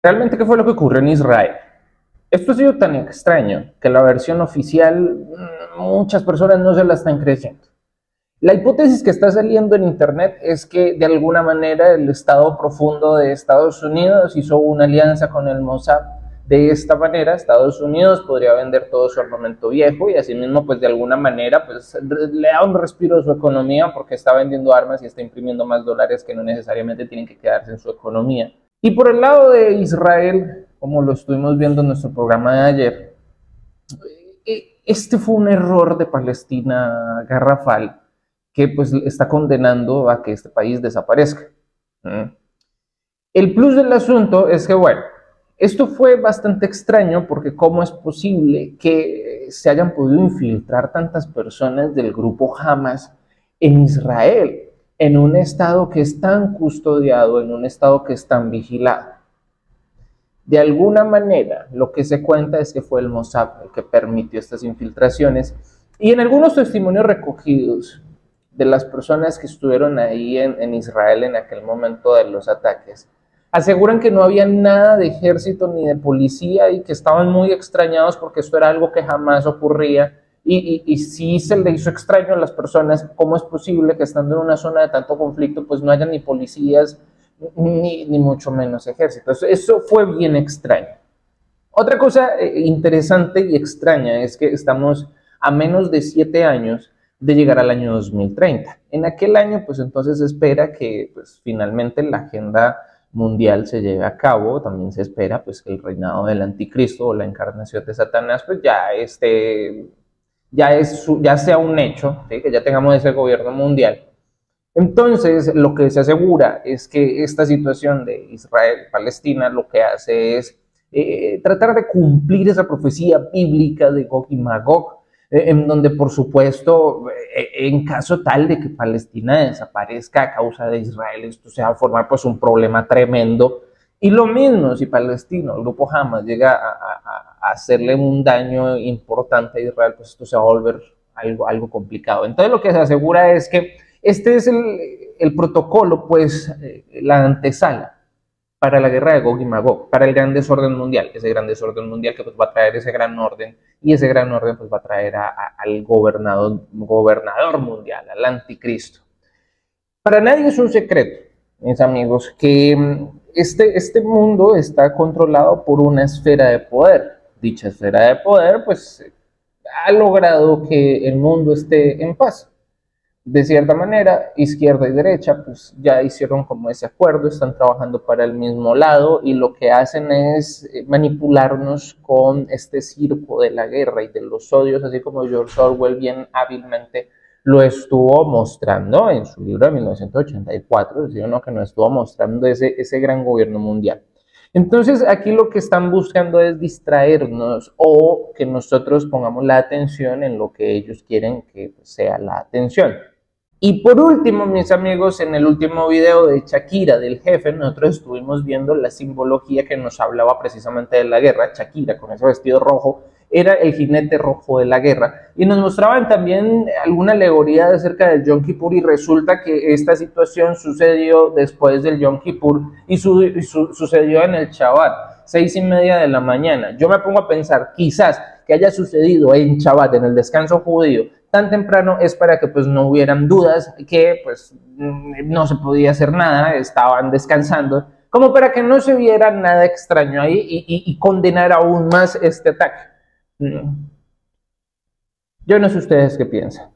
Realmente, ¿qué fue lo que ocurrió en Israel? Esto ha sido tan extraño que la versión oficial mm, muchas personas no se la están creyendo. La hipótesis que está saliendo en Internet es que de alguna manera el Estado profundo de Estados Unidos hizo una alianza con el Mossad. De esta manera, Estados Unidos podría vender todo su armamento viejo y asimismo, pues de alguna manera, pues le da un respiro a su economía porque está vendiendo armas y está imprimiendo más dólares que no necesariamente tienen que quedarse en su economía. Y por el lado de Israel, como lo estuvimos viendo en nuestro programa de ayer, eh, este fue un error de Palestina garrafal que pues está condenando a que este país desaparezca. El plus del asunto es que, bueno, esto fue bastante extraño porque cómo es posible que se hayan podido infiltrar tantas personas del grupo Hamas en Israel en un estado que es tan custodiado, en un estado que es tan vigilado. De alguna manera, lo que se cuenta es que fue el Mossad el que permitió estas infiltraciones y en algunos testimonios recogidos de las personas que estuvieron ahí en, Israel en aquel momento de los ataques, aseguran que no había nada de ejército ni de policía y que estaban muy extrañados porque esto era algo que jamás ocurría y, y, sí se le hizo extraño a las personas cómo es posible que estando en una zona de tanto conflicto, pues no haya ni policías ni, ni mucho menos ejército. Eso, fue bien extraño. Otra cosa eh, interesante y extraña es que estamos a menos de siete años de llegar al año 2030. En aquel año, pues entonces se espera que pues, finalmente la agenda mundial se lleve a cabo, también se espera pues que el reinado del anticristo o la encarnación de Satanás pues ya esté ya, es, ya sea un hecho, que ya tengamos ese gobierno mundial. Entonces, lo que se asegura es que esta situación de Israel-Palestina lo que hace es eh, tratar de cumplir esa profecía bíblica de Gog y Magog, eh, en donde, por supuesto, eh, en caso tal de que Palestina desaparezca a causa de Israel, esto se va a formar pues un problema tremendo y lo mismo si Palestino, el grupo Hamas, llega a, hacerle un daño importante a Israel, pues esto se va a volver algo, complicado. Entonces lo que se asegura es que este es el, protocolo, pues eh, la antesala para la guerra de Gog y Magog, para el gran desorden mundial, ese gran desorden mundial que pues, va a traer ese gran orden y ese gran orden pues, va a traer al gobernador, gobernador mundial, al anticristo. Para nadie es un secreto, mis amigos, que mm, este, este mundo está controlado por una esfera de poder. Dicha esfera de poder, pues, ha logrado que el mundo esté en paz. De cierta manera, izquierda y derecha, pues ya hicieron como ese acuerdo, están trabajando para el mismo lado y lo que hacen es eh, manipularnos con este circo de la guerra y de los odios, así como George Orwell bien hábilmente lo estuvo mostrando en su libro de 1984, es decir, uno que nos estuvo mostrando ese, ese gran gobierno mundial. Entonces, aquí lo que están buscando es distraernos o que nosotros pongamos la atención en lo que ellos quieren que sea la atención. Y por último, mis amigos, en el último video de Shakira, del jefe, nosotros estuvimos viendo la simbología que nos hablaba precisamente de la guerra. Shakira con ese vestido rojo era el jinete rojo de la guerra. Y nos mostraban también alguna alegoría acerca del Yom Kippur y resulta que esta situación sucedió después del Yom Kippur y, sucedió en el Shabbat, seis y media de la mañana. Yo me pongo a pensar, quizás que haya sucedido en Shabbat, en el descanso judío, tan temprano es para que pues no hubieran dudas que pues mm, no se podía hacer nada, estaban descansando, como para que no se viera nada extraño ahí y, condenar aún más este ataque. Yo no sé ustedes qué piensan.